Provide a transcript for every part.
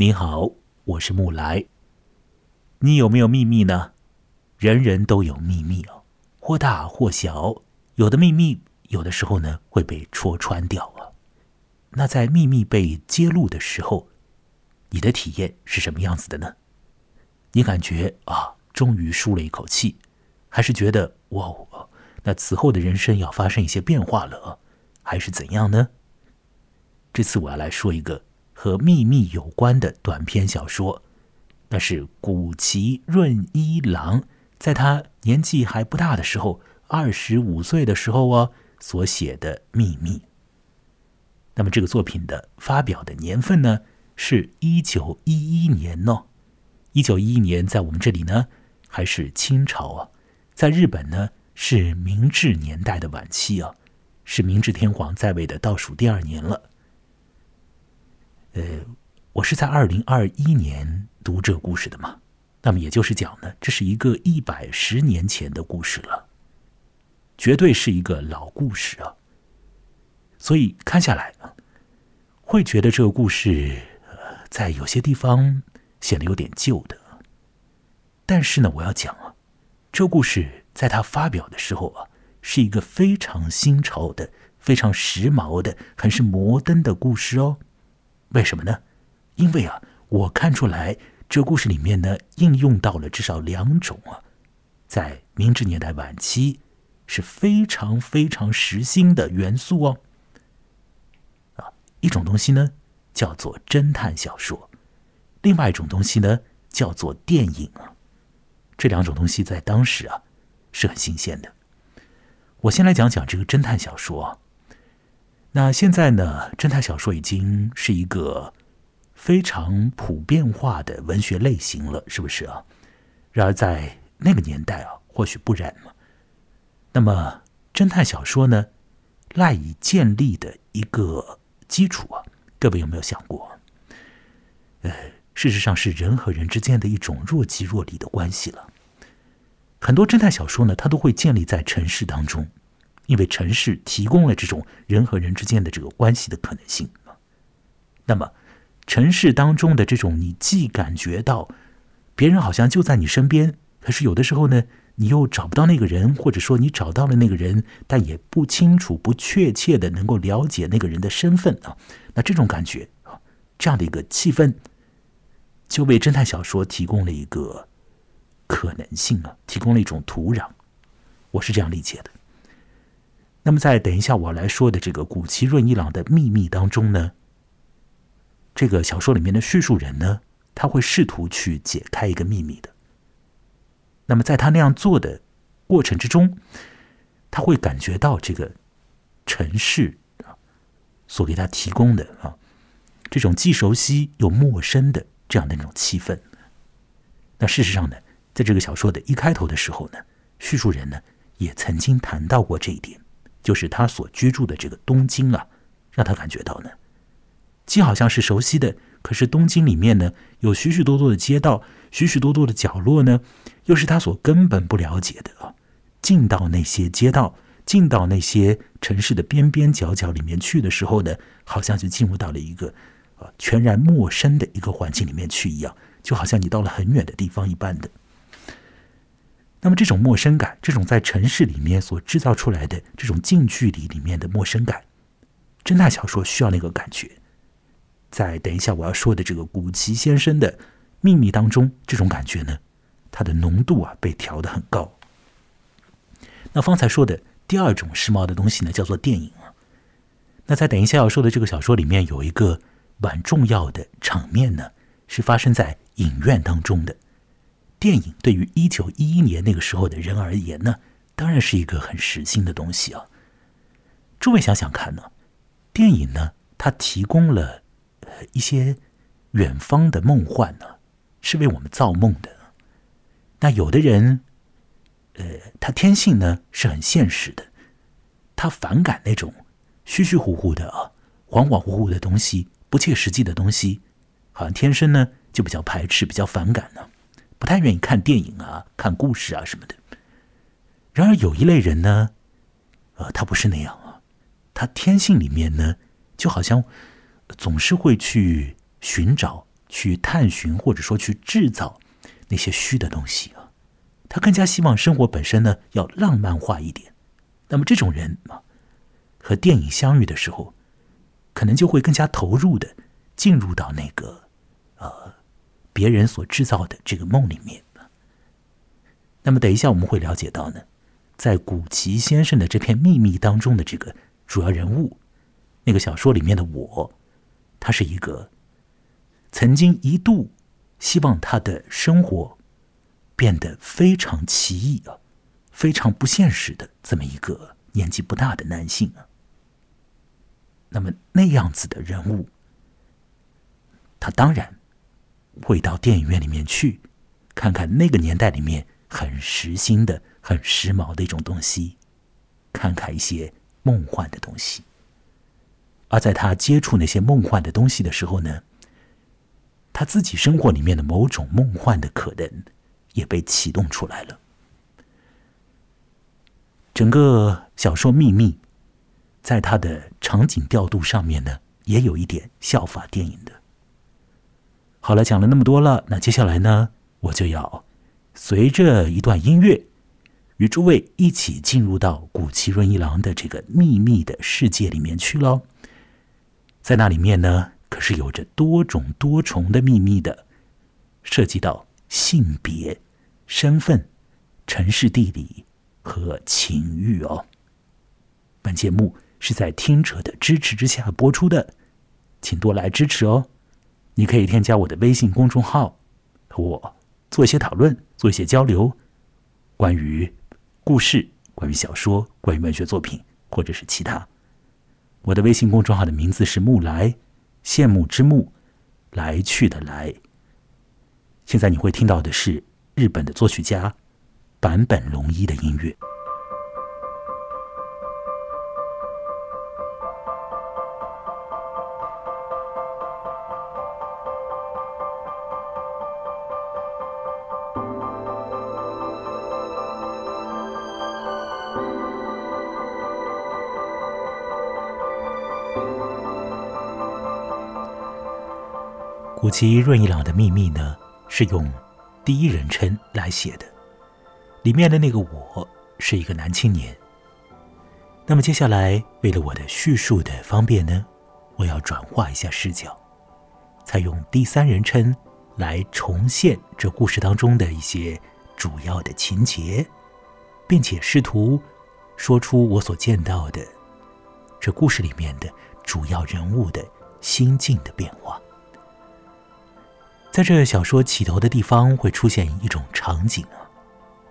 你好，我是木来。你有没有秘密呢？人人都有秘密哦，或大或小。有的秘密，有的时候呢会被戳穿掉啊。那在秘密被揭露的时候，你的体验是什么样子的呢？你感觉啊，终于舒了一口气，还是觉得哇哦，那此后的人生要发生一些变化了，还是怎样呢？这次我要来说一个和秘密有关的短篇小说，那是古崎润一郎在他年纪还不大的时候，二十五岁的时候哦所写的秘密。那么这个作品的发表的年份呢，是一九一一年哦。一九一一年在我们这里呢，还是清朝啊，在日本呢是明治年代的晚期啊，是明治天皇在位的倒数第二年了。呃，我是在二零二一年读这个故事的嘛，那么也就是讲呢，这是一个一百十年前的故事了，绝对是一个老故事啊。所以看下来，会觉得这个故事呃，在有些地方显得有点旧的。但是呢，我要讲啊，这故事在他发表的时候啊，是一个非常新潮的、非常时髦的、很是摩登的故事哦。为什么呢？因为啊，我看出来这故事里面呢，应用到了至少两种啊，在明治年代晚期是非常非常时兴的元素哦。啊，一种东西呢叫做侦探小说，另外一种东西呢叫做电影啊。这两种东西在当时啊是很新鲜的。我先来讲讲这个侦探小说。那现在呢？侦探小说已经是一个非常普遍化的文学类型了，是不是啊？然而在那个年代啊，或许不然嘛。那么侦探小说呢，赖以建立的一个基础啊，各位有没有想过？呃，事实上是人和人之间的一种若即若离的关系了。很多侦探小说呢，它都会建立在城市当中。因为城市提供了这种人和人之间的这个关系的可能性那么城市当中的这种你既感觉到别人好像就在你身边，可是有的时候呢，你又找不到那个人，或者说你找到了那个人，但也不清楚、不确切的能够了解那个人的身份啊。那这种感觉啊，这样的一个气氛，就为侦探小说提供了一个可能性啊，提供了一种土壤。我是这样理解的。那么，在等一下我来说的这个古奇润一郎的秘密当中呢，这个小说里面的叙述人呢，他会试图去解开一个秘密的。那么，在他那样做的过程之中，他会感觉到这个城市啊所给他提供的啊这种既熟悉又陌生的这样的那种气氛。那事实上呢，在这个小说的一开头的时候呢，叙述人呢也曾经谈到过这一点。就是他所居住的这个东京啊，让他感觉到呢，既好像是熟悉的，可是东京里面呢有许许多多的街道，许许多多的角落呢，又是他所根本不了解的啊。进到那些街道，进到那些城市的边边角角里面去的时候呢，好像就进入到了一个啊全然陌生的一个环境里面去一样，就好像你到了很远的地方一般的。那么这种陌生感，这种在城市里面所制造出来的这种近距离里面的陌生感，侦探小说需要那个感觉。在等一下我要说的这个古奇先生的秘密当中，这种感觉呢，它的浓度啊被调的很高。那方才说的第二种时髦的东西呢，叫做电影啊。那在等一下要说的这个小说里面，有一个蛮重要的场面呢，是发生在影院当中的。电影对于一九一一年那个时候的人而言呢，当然是一个很实心的东西啊。诸位想想看呢，电影呢，它提供了一些远方的梦幻呢，是为我们造梦的。那有的人，呃，他天性呢是很现实的，他反感那种虚虚乎乎的啊、恍恍惚惚的东西、不切实际的东西，好像天生呢就比较排斥、比较反感呢。不太愿意看电影啊，看故事啊什么的。然而有一类人呢，呃，他不是那样啊，他天性里面呢，就好像总是会去寻找去探寻或者说去制造那些虚的东西啊，他更加希望生活本身呢要浪漫化一点。那么这种人啊，和电影相遇的时候，可能就会更加投入的进入到那个呃别人所制造的这个梦里面。那么等一下我们会了解到呢，在古奇先生的这篇秘密当中的这个主要人物，那个小说里面的我，他是一个。曾经一度希望他的生活变得非常奇异啊，非常不现实的这么一个年纪不大的男性啊。那么那样子的人物，他当然会到电影院里面去看看那个年代里面很时兴的、很时髦的一种东西，看看一些梦幻的东西。而在他接触那些梦幻的东西的时候呢？他自己生活里面的某种梦幻的可能也被启动出来了。整个小说《秘密》在它的场景调度上面呢，也有一点效法电影的。好了，讲了那么多了，那接下来呢，我就要随着一段音乐，与诸位一起进入到古奇润一郎的这个秘密的世界里面去喽。在那里面呢。可是有着多种多重的秘密的，涉及到性别、身份、城市地理和情欲哦。本节目是在听者的支持之下播出的，请多来支持哦。你可以添加我的微信公众号，和我做一些讨论，做一些交流，关于故事、关于小说、关于文学作品，或者是其他。我的微信公众号的名字是木来。羡慕之木，来去的来。现在你会听到的是日本的作曲家坂本龙一的音乐。古奇润一郎的秘密呢，是用第一人称来写的。里面的那个我是一个男青年。那么接下来，为了我的叙述的方便呢，我要转化一下视角，采用第三人称来重现这故事当中的一些主要的情节，并且试图说出我所见到的这故事里面的主要人物的心境的变化。在这小说起头的地方会出现一种场景啊，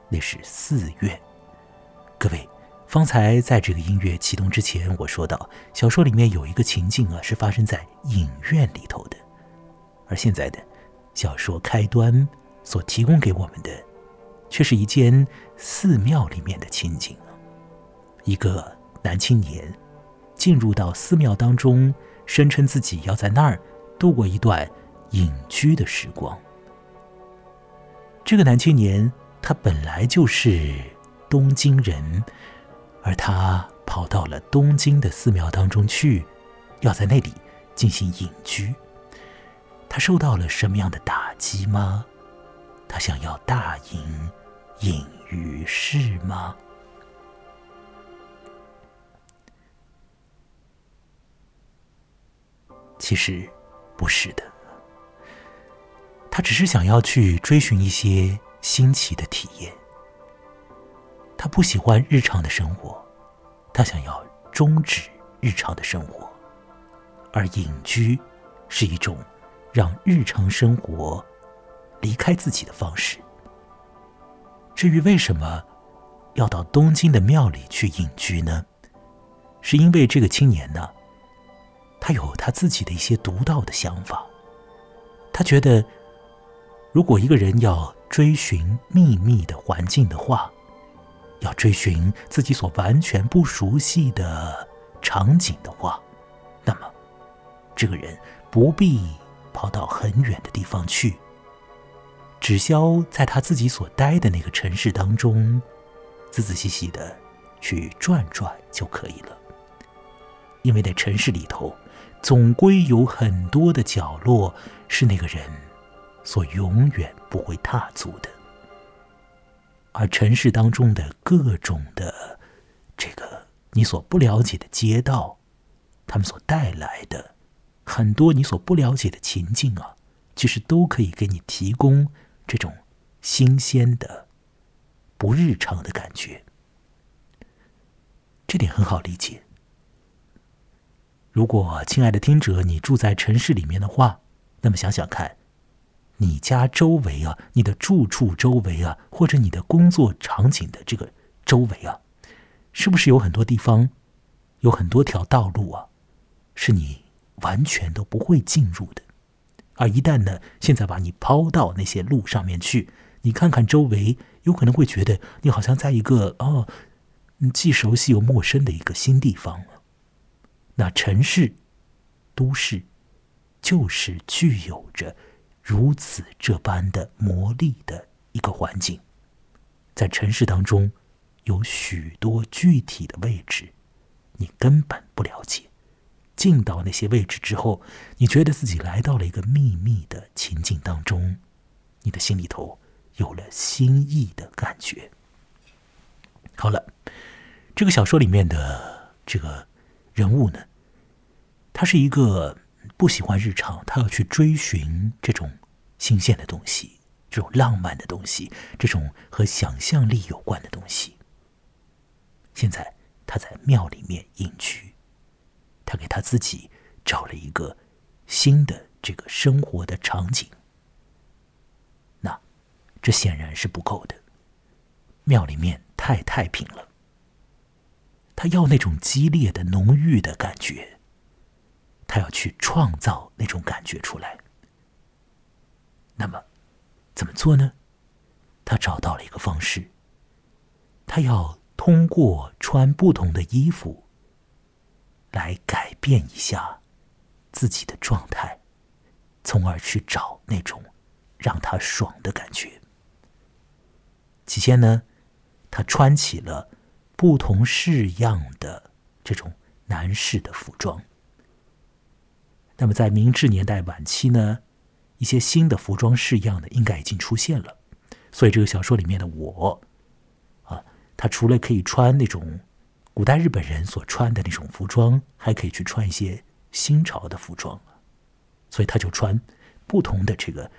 那是寺院。各位，方才在这个音乐启动之前，我说到小说里面有一个情境啊，是发生在影院里头的，而现在的小说开端所提供给我们的，却是一间寺庙里面的情景啊。一个男青年进入到寺庙当中，声称自己要在那儿度过一段。隐居的时光。这个男青年，他本来就是东京人，而他跑到了东京的寺庙当中去，要在那里进行隐居。他受到了什么样的打击吗？他想要大隐隐于世吗？其实不是的。他只是想要去追寻一些新奇的体验。他不喜欢日常的生活，他想要终止日常的生活，而隐居是一种让日常生活离开自己的方式。至于为什么要到东京的庙里去隐居呢？是因为这个青年呢，他有他自己的一些独到的想法，他觉得。如果一个人要追寻秘密的环境的话，要追寻自己所完全不熟悉的场景的话，那么这个人不必跑到很远的地方去，只消在他自己所待的那个城市当中，仔仔细细的去转转就可以了。因为在城市里头，总归有很多的角落。是那个人所永远不会踏足的。而城市当中的各种的这个你所不了解的街道，他们所带来的很多你所不了解的情境啊，其实都可以给你提供这种新鲜的、不日常的感觉。这点很好理解。如果亲爱的听者，你住在城市里面的话，那么想想看。你家周围啊，你的住处周围啊，或者你的工作场景的这个周围啊，是不是有很多地方，有很多条道路啊，是你完全都不会进入的？而一旦呢，现在把你抛到那些路上面去，你看看周围，有可能会觉得你好像在一个哦，既熟悉又陌生的一个新地方了。那城市、都市，就是具有着。如此这般的魔力的一个环境，在城市当中有许多具体的位置，你根本不了解。进到那些位置之后，你觉得自己来到了一个秘密的情境当中，你的心里头有了新意的感觉。好了，这个小说里面的这个人物呢，他是一个不喜欢日常，他要去追寻这种。新鲜的东西，这种浪漫的东西，这种和想象力有关的东西。现在他在庙里面隐居，他给他自己找了一个新的这个生活的场景。那这显然是不够的，庙里面太太平了。他要那种激烈的、浓郁的感觉，他要去创造那种感觉出来。那么，怎么做呢？他找到了一个方式。他要通过穿不同的衣服，来改变一下自己的状态，从而去找那种让他爽的感觉。起先呢，他穿起了不同式样的这种男士的服装。那么，在明治年代晚期呢？一些新的服装式样的应该已经出现了，所以这个小说里面的我，啊，他除了可以穿那种古代日本人所穿的那种服装，还可以去穿一些新潮的服装，所以他就穿不同的这个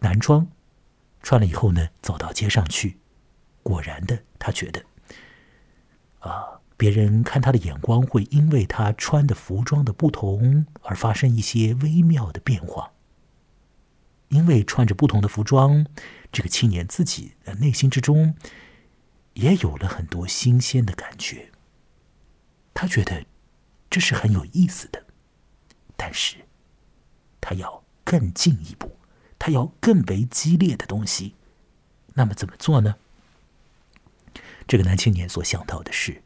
男装，穿了以后呢，走到街上去，果然的，他觉得，啊，别人看他的眼光会因为他穿的服装的不同而发生一些微妙的变化。因为穿着不同的服装，这个青年自己的内心之中也有了很多新鲜的感觉。他觉得这是很有意思的，但是他要更进一步，他要更为激烈的东西。那么怎么做呢？这个男青年所想到的是，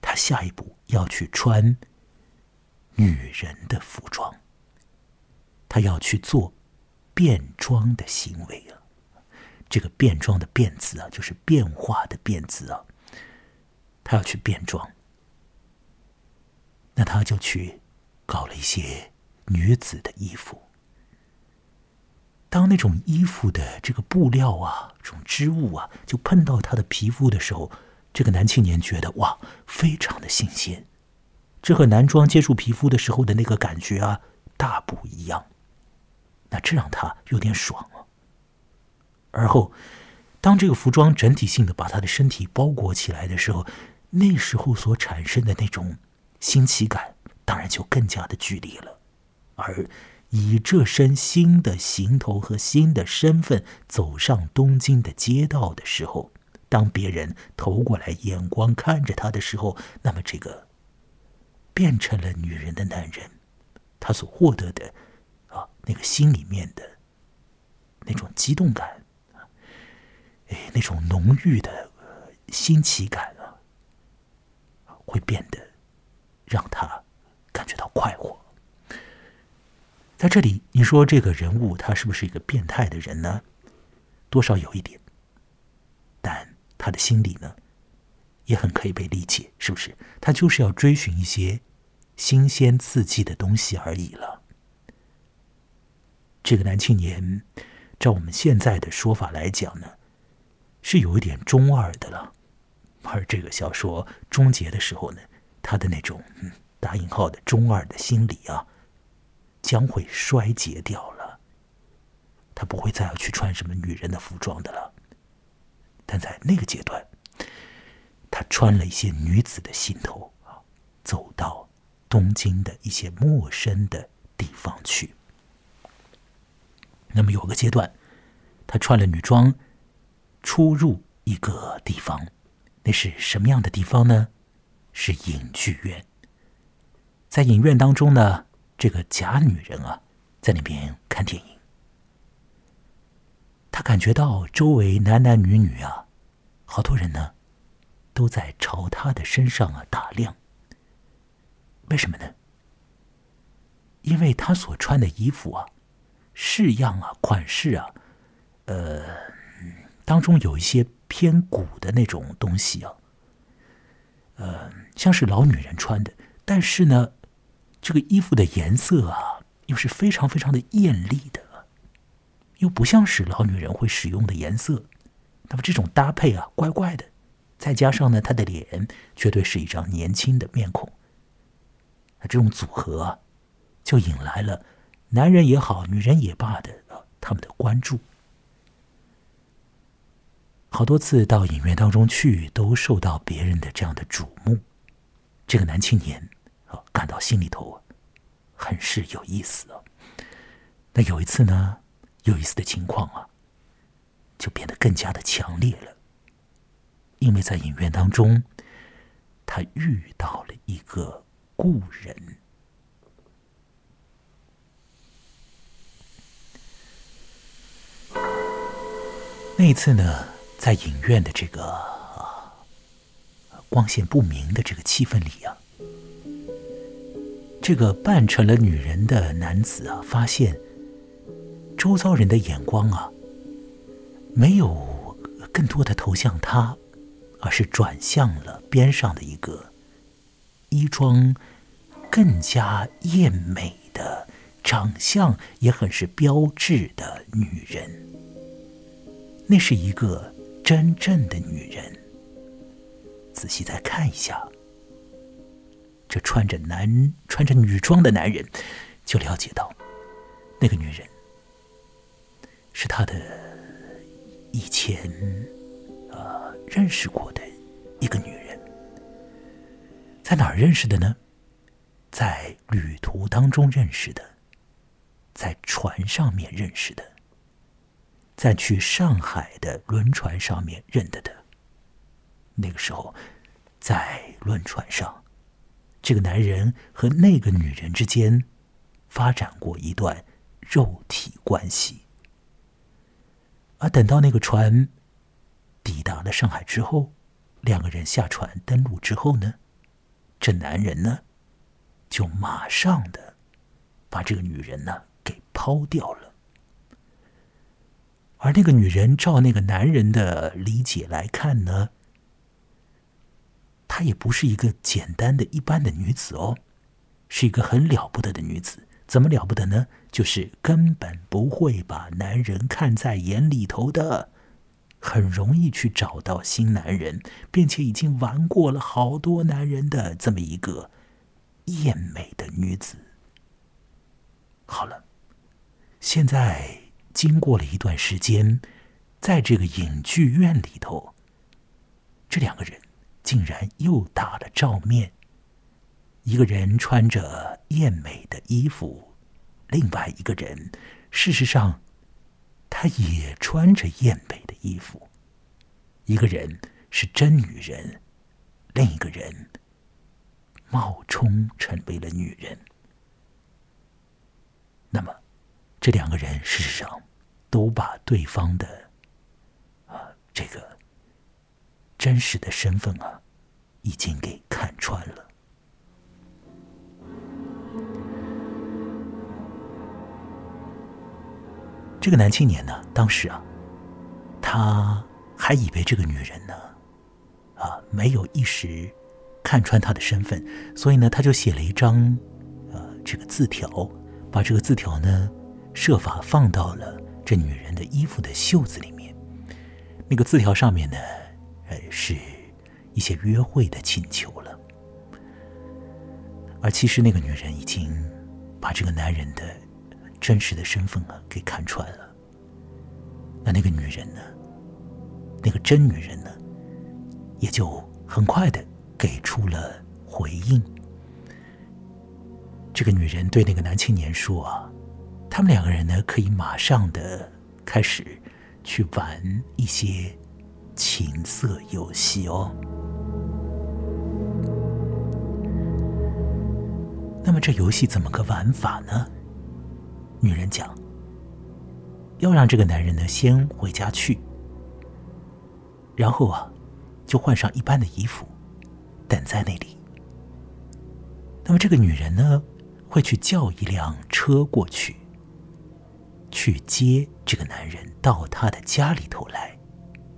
他下一步要去穿女人的服装，他要去做。变装的行为啊，这个变装的“变”字啊，就是变化的“变”字啊。他要去变装，那他就去搞了一些女子的衣服。当那种衣服的这个布料啊，这种织物啊，就碰到他的皮肤的时候，这个男青年觉得哇，非常的新鲜。这和男装接触皮肤的时候的那个感觉啊，大不一样。那这让他有点爽了。而后，当这个服装整体性的把他的身体包裹起来的时候，那时候所产生的那种新奇感，当然就更加的剧烈了。而以这身新的行头和新的身份走上东京的街道的时候，当别人投过来眼光看着他的时候，那么这个变成了女人的男人，他所获得的啊。那个心里面的那种激动感，哎，那种浓郁的新奇感啊，会变得让他感觉到快活。在这里，你说这个人物他是不是一个变态的人呢？多少有一点，但他的心理呢，也很可以被理解，是不是？他就是要追寻一些新鲜刺激的东西而已了。这个男青年，照我们现在的说法来讲呢，是有一点中二的了。而这个小说终结的时候呢，他的那种嗯打引号的中二的心理啊，将会衰竭掉了。他不会再要去穿什么女人的服装的了。但在那个阶段，他穿了一些女子的行头啊，走到东京的一些陌生的地方去。那么有个阶段，他穿了女装，出入一个地方。那是什么样的地方呢？是影剧院。在影院当中呢，这个假女人啊，在那边看电影。他感觉到周围男男女女啊，好多人呢，都在朝他的身上啊打量。为什么呢？因为他所穿的衣服啊，式样啊，款式啊，呃，当中有一些。偏古的那种东西啊，呃，像是老女人穿的，但是呢，这个衣服的颜色啊，又是非常非常的艳丽的，又不像是老女人会使用的颜色。那么这种搭配啊，怪怪的。再加上呢，她的脸绝对是一张年轻的面孔。那这种组合啊，就引来了男人也好，女人也罢的啊，他们的关注。好多次到影院当中去，都受到别人的这样的瞩目。这个男青年啊，感到心里头很是有意思啊。那有一次呢，有意思的情况啊，就变得更加的强烈了。因为在影院当中，他遇到了一个故人。那一次呢？在影院的这个光线不明的这个气氛里啊，这个扮成了女人的男子啊，发现周遭人的眼光啊，没有更多的投向他，而是转向了边上的一个衣装更加艳美的、长相也很是标致的女人。那是一个。真正的女人，仔细再看一下，这穿着男穿着女装的男人，就了解到，那个女人是他的以前呃认识过的一个女人，在哪儿认识的呢？在旅途当中认识的，在船上面认识的。在去上海的轮船上面认得的，那个时候，在轮船上，这个男人和那个女人之间发展过一段肉体关系。而等到那个船抵达了上海之后，两个人下船登陆之后呢，这男人呢，就马上的把这个女人呢给抛掉了。而那个女人，照那个男人的理解来看呢，她也不是一个简单的一般的女子哦，是一个很了不得的女子。怎么了不得呢？就是根本不会把男人看在眼里头的，很容易去找到新男人，并且已经玩过了好多男人的这么一个艳美的女子。好了，现在。经过了一段时间，在这个影剧院里头，这两个人竟然又打了照面。一个人穿着艳美的衣服，另外一个人，事实上，他也穿着艳美的衣服。一个人是真女人，另一个人冒充成为了女人。那么，这两个人事实上。都把对方的啊这个真实的身份啊，已经给看穿了。这个男青年呢，当时啊，他还以为这个女人呢，啊没有一时看穿他的身份，所以呢，他就写了一张呃这个字条，把这个字条呢设法放到了这女人的衣服的袖子里面。那个字条上面呢，呃，是一些约会的请求了。而其实那个女人已经把这个男人的真实的身份啊给看穿了。那那个女人呢，那个真女人呢，也就很快的给出了回应。这个女人对那个男青年说：“啊，他们两个人呢，可以马上的开始去玩一些情色游戏哦。”那么这游戏怎么个玩法呢？女人讲：“要让这个男人呢先回家去，然后啊，就换上一般的衣服，等在那里。那么这个女人呢，会去叫一辆车过去，去接这个男人到他的家里头来，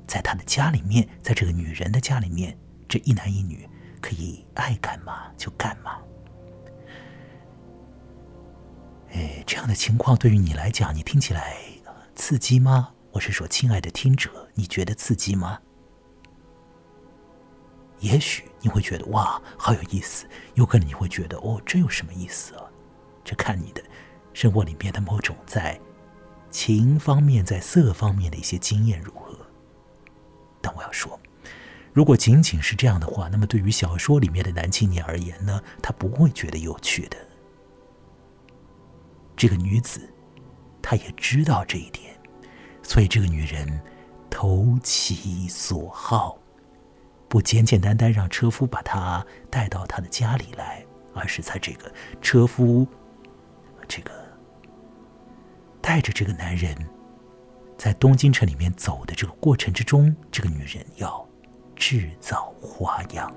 在他的家里面，在这个女人的家里面，这一男一女可以爱干嘛就干嘛。”哎，这样的情况对于你来讲，你听起来刺激吗？我是说，亲爱的听者，你觉得刺激吗？也许你会觉得哇，好有意思；有可能你会觉得哦，这有什么意思啊？这看你的生活里面的某种在情方面、在色方面的一些经验如何。但我要说，如果仅仅是这样的话，那么对于小说里面的男青年而言呢，他不会觉得有趣的。这个女子，她也知道这一点，所以这个女人投其所好，不简简单单让车夫把她带到她的家里来，而是在这个车夫这个带着这个男人在东京城里面走的这个过程之中，这个女人要制造花样。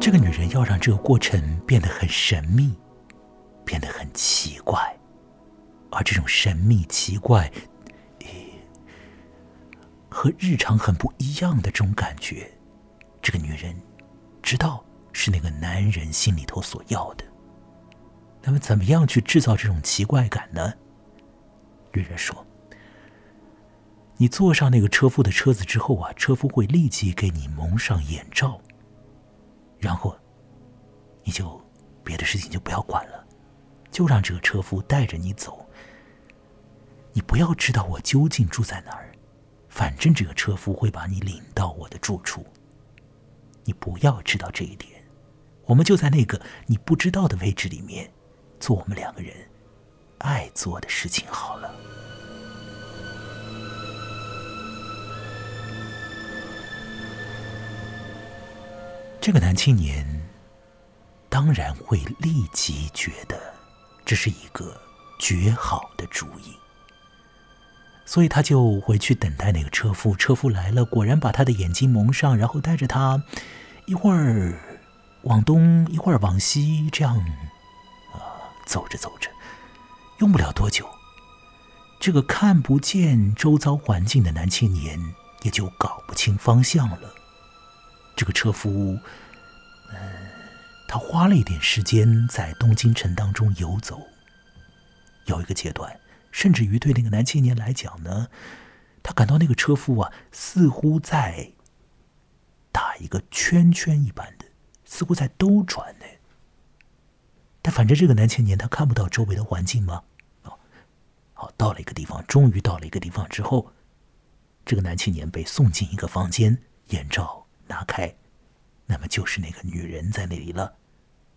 这个女人要让这个过程变得很神秘，变得很奇怪，而这种神秘奇怪，和日常很不一样的这种感觉，这个女人知道是那个男人心里头所要的。那么，怎么样去制造这种奇怪感呢？女人说：“你坐上那个车夫的车子之后啊，车夫会立即给你蒙上眼罩。”然后，你就别的事情就不要管了，就让这个车夫带着你走。你不要知道我究竟住在哪儿，反正这个车夫会把你领到我的住处。你不要知道这一点，我们就在那个你不知道的位置里面，做我们两个人爱做的事情好了。这个男青年当然会立即觉得这是一个绝好的主意，所以他就回去等待那个车夫。车夫来了，果然把他的眼睛蒙上，然后带着他一会儿往东，一会儿往西，这样啊走着走着，用不了多久，这个看不见周遭环境的男青年也就搞不清方向了。这个车夫，嗯，他花了一点时间在东京城当中游走。有一个阶段，甚至于对那个男青年来讲呢，他感到那个车夫啊，似乎在打一个圈圈一般的，似乎在兜转呢。但反正这个男青年他看不到周围的环境吗？哦，好，到了一个地方，终于到了一个地方之后，这个男青年被送进一个房间，眼罩。拿开，那么就是那个女人在那里了。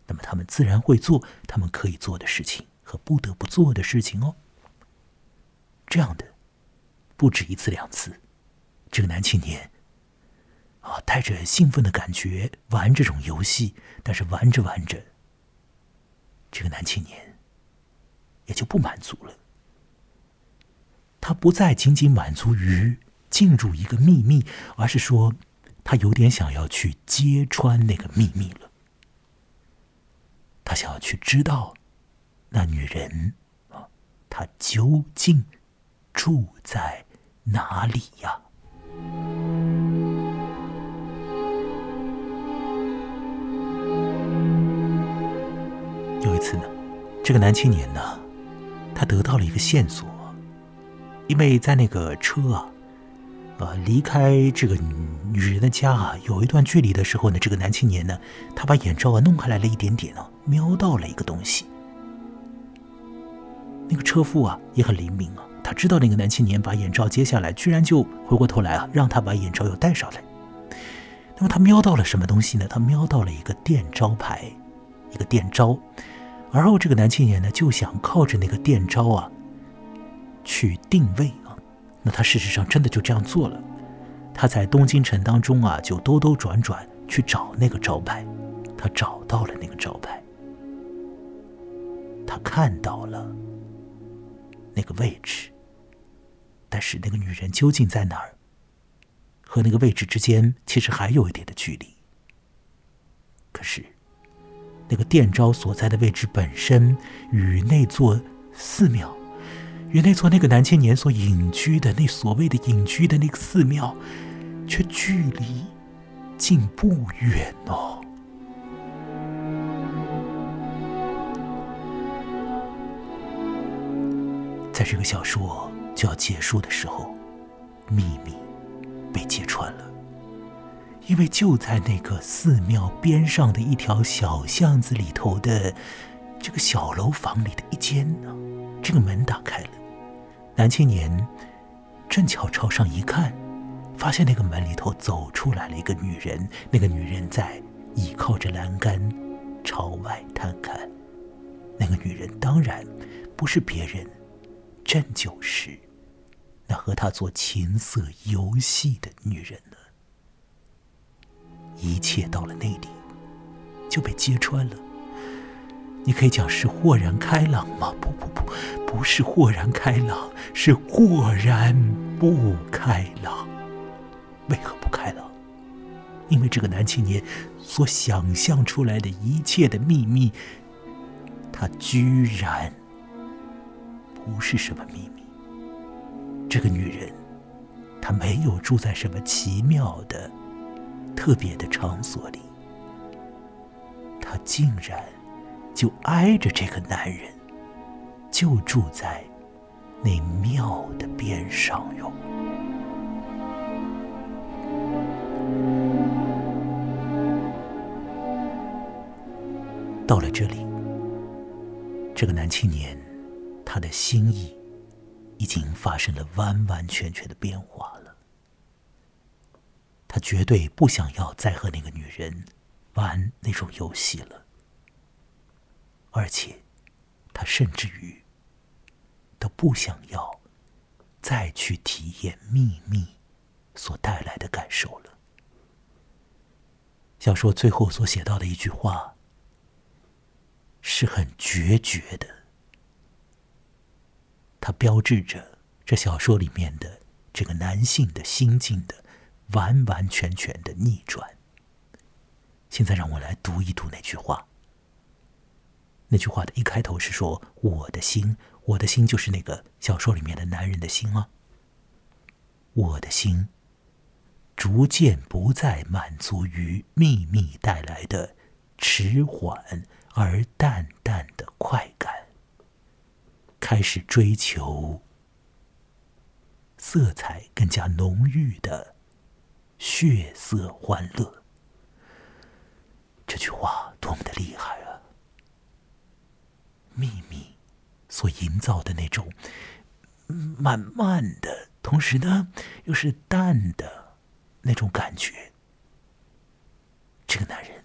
那么他们自然会做他们可以做的事情和不得不做的事情哦。这样的不止一次两次，这个男青年啊，带着兴奋的感觉玩这种游戏，但是玩着玩着，这个男青年也就不满足了。他不再仅仅满足于进入一个秘密，而是说。他有点想要去揭穿那个秘密了。他想要去知道，那女人，她究竟住在哪里呀？有一次呢，这个男青年呢，他得到了一个线索，因为在那个车啊，呃，离开这个女人的家啊，有一段距离的时候呢，这个男青年呢，他把眼罩啊弄开来了一点点啊，瞄到了一个东西。那个车夫啊也很灵敏啊，他知道那个男青年把眼罩揭下来，居然就回过头来啊，让他把眼罩又戴上来。那么他瞄到了什么东西呢？他瞄到了一个店招牌，一个店招。而后这个男青年呢就想靠着那个店招啊去定位。那他事实上真的就这样做了。他在东京城当中啊就兜兜转转去找那个招牌，他找到了那个招牌，他看到了那个位置，但是那个女人究竟在哪儿？和那个位置之间其实还有一点的距离。可是，那个殿招所在的位置本身与那座寺庙，与那座那个男青年所隐居的那所谓的隐居的那个寺庙，却距离竟不远哦。在这个小说就要结束的时候，秘密。被揭穿了，因为就在那个寺庙边上的一条小巷子里头的这个小楼房里的一间呢，这个门打开了，男青年正巧朝上一看，发现那个门里头走出来了一个女人，那个女人在倚靠着栏杆朝外探看，那个女人当然不是别人，正就是。那和他做情色游戏的女人呢？一切到了那里就被揭穿了。你可以讲是豁然开朗吗？不不不，不是豁然开朗，是豁然不开朗。为何不开朗？因为这个男青年所想象出来的一切的秘密，他居然不是什么秘密。这个女人，她没有住在什么奇妙的、特别的场所里，她竟然就挨着这个男人，就住在那庙的边上哟。到了这里，这个男青年，他的心意。已经发生了完完全全的变化了。他绝对不想要再和那个女人玩那种游戏了，而且他甚至于都不想要再去体验秘密所带来的感受了。小说最后所写到的一句话是很决绝的。它标志着这小说里面的这个男性的心境的完完全全的逆转。现在让我来读一读那句话。那句话的一开头是说：“我的心，我的心就是那个小说里面的男人的心啊。我的心逐渐不再满足于秘密带来的迟缓而淡淡的快感。”开始追求色彩更加浓郁的血色欢乐。这句话多么的厉害！秘密所营造的那种慢慢的，同时呢又是淡的那种感觉。这个男人，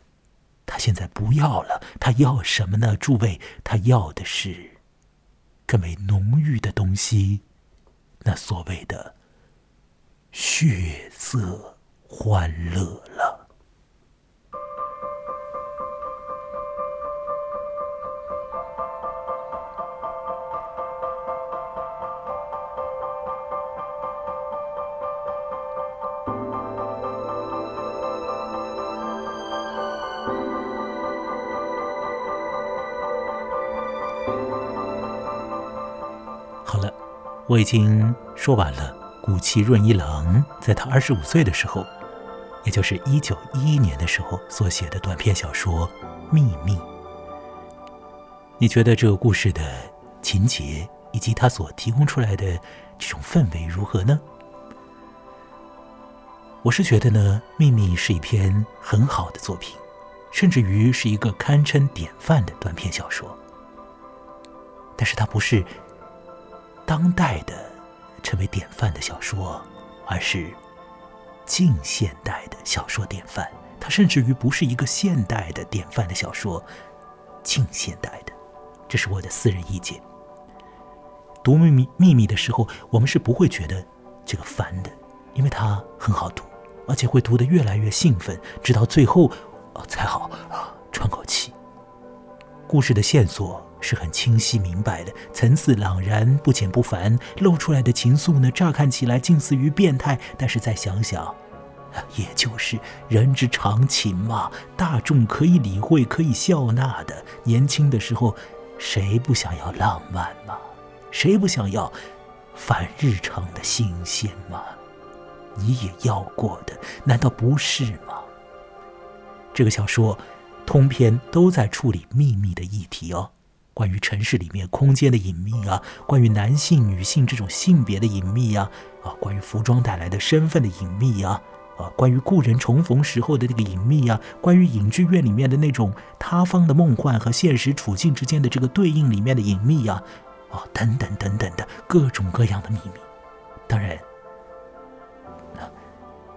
他现在不要了，他要什么呢？诸位，他要的是。更为浓郁的东西，那所谓的血色欢乐了。我已经说完了古崎润一郎在他二十五岁的时候，也就是一九一一年的时候所写的短篇小说《秘密》。你觉得这个故事的情节以及它所提供出来的这种氛围如何呢？我是觉得呢，《秘密》是一篇很好的作品，甚至于是一个堪称典范的短篇小说。但是它不是当代的成为典范的小说，而是近现代的小说典范。它甚至于不是一个现代的典范的小说，近现代的。这是我的私人意见。读《秘密》秘密的时候，我们是不会觉得这个烦的，因为它很好读。而且会读得越来越兴奋，直到最后，哦，才好啊，喘口气。故事的线索是很清晰明白的，层次朗然，不简不凡。露出来的情愫呢，乍看起来近似于变态，但是再想想，也就是人之常情嘛，大众可以理会，可以笑纳的。年轻的时候，谁不想要浪漫嘛？谁不想要反日常的新鲜嘛？你也要过的，难道不是吗？这个小说通篇都在处理秘密的议题哦，关于城市里面空间的隐秘啊，关于男性、女性这种性别的隐秘呀，啊，关于服装带来的身份的隐秘呀，啊，关于故人重逢时候的那个隐秘啊，关于影剧院里面的那种塌方的梦幻和现实处境之间的这个对应里面的隐秘呀，啊，等等等等的各种各样的秘密，当然。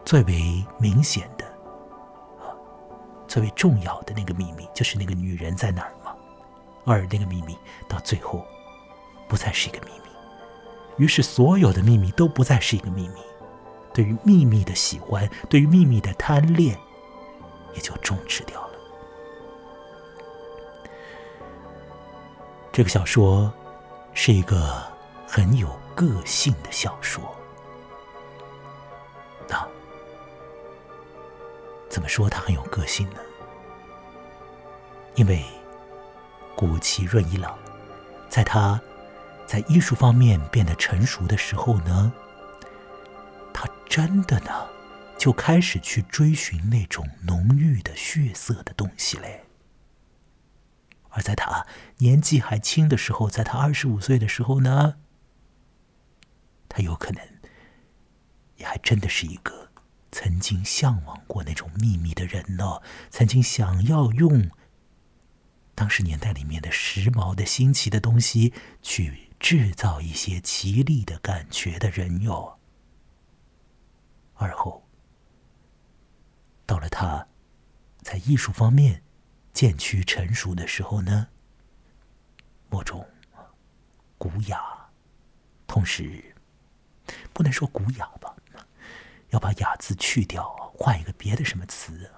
最为明显的，最为重要的那个秘密，就是那个女人在哪儿吗？而那个秘密到最后，不再是一个秘密，于是所有的秘密都不再是一个秘密。对于秘密的喜欢，对于秘密的贪恋，也就终止掉了。这个小说是一个很有个性的小说。怎么说他很有个性呢？因为古奇润一郎，在他在艺术方面变得成熟的时候呢，他真的呢就开始去追寻那种浓郁的血色的东西嘞。而在他年纪还轻的时候，在他二十五岁的时候呢，他有可能也还真的是一个。曾经向往过那种秘密的人呢？曾经想要用当时年代里面的时髦的新奇的东西去制造一些奇丽的感觉的人哟。而后，到了他在艺术方面渐趋成熟的时候呢，某种古雅，同时不能说古雅吧。要把“雅”字去掉，换一个别的什么词？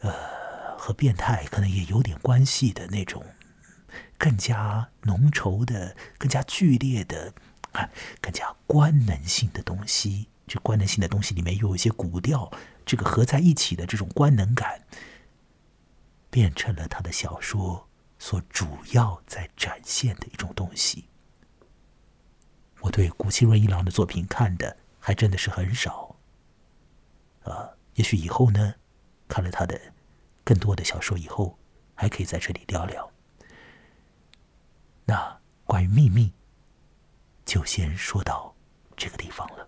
呃，和变态可能也有点关系的那种，更加浓稠的、更加剧烈的、啊，更加官能性的东西。这官能性的东西里面又有一些古调，这个合在一起的这种官能感，变成了他的小说所主要在展现的一种东西。我对古希润一郎的作品看的。还真的是很少，啊，也许以后呢，看了他的更多的小说以后，还可以在这里聊聊。那关于秘密，就先说到这个地方了。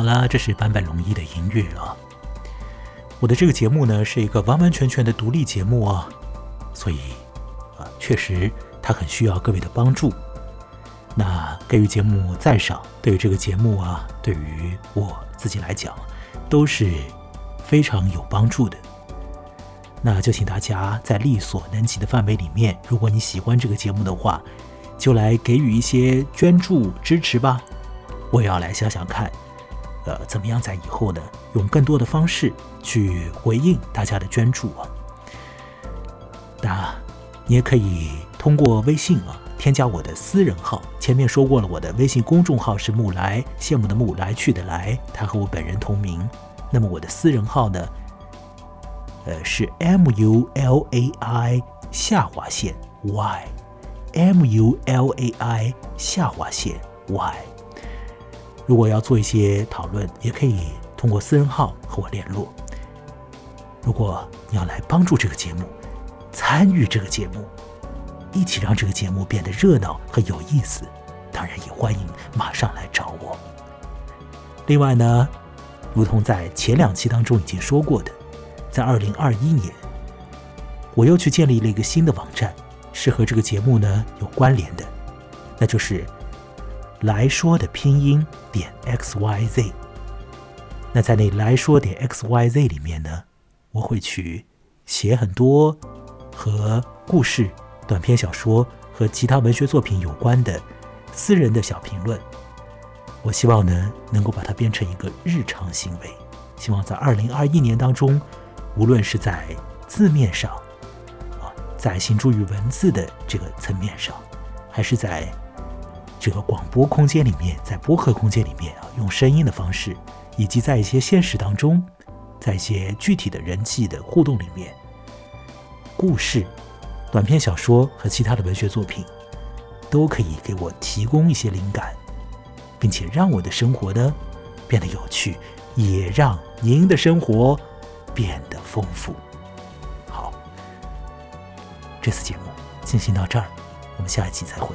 好啦，这是坂本龙一的音乐啊。我的这个节目呢，是一个完完全全的独立节目啊，所以啊，确实它很需要各位的帮助。那给予节目赞赏，对于这个节目啊，对于我自己来讲，都是非常有帮助的。那就请大家在力所能及的范围里面，如果你喜欢这个节目的话，就来给予一些捐助支持吧。我也要来想想看。呃，怎么样在以后呢？用更多的方式去回应大家的捐助啊？那你也可以通过微信啊，添加我的私人号。前面说过了，我的微信公众号是木来，羡慕的木来去的来，他和我本人同名。那么我的私人号呢？呃，是 M U L A I 下划线 y，m u l a i 下划线 y。如果要做一些讨论，也可以通过私人号和我联络。如果你要来帮助这个节目，参与这个节目，一起让这个节目变得热闹和有意思，当然也欢迎马上来找我。另外呢，如同在前两期当中已经说过的，在二零二一年，我又去建立了一个新的网站，是和这个节目呢有关联的，那就是来说的拼音点 x y z。那在那来说点 x y z 里面呢？我会去写很多和故事、短篇小说和其他文学作品有关的私人的小评论。我希望呢，能够把它变成一个日常行为。希望在二零二一年当中，无论是在字面上，啊，在行诸于文字的这个层面上，还是在这个广播空间里面，在播客空间里面啊，用声音的方式，以及在一些现实当中。在一些具体的人际的互动里面，故事、短篇小说和其他的文学作品，都可以给我提供一些灵感，并且让我的生活呢变得有趣，也让您的生活变得丰富。好，这次节目进行到这儿，我们下一期再会。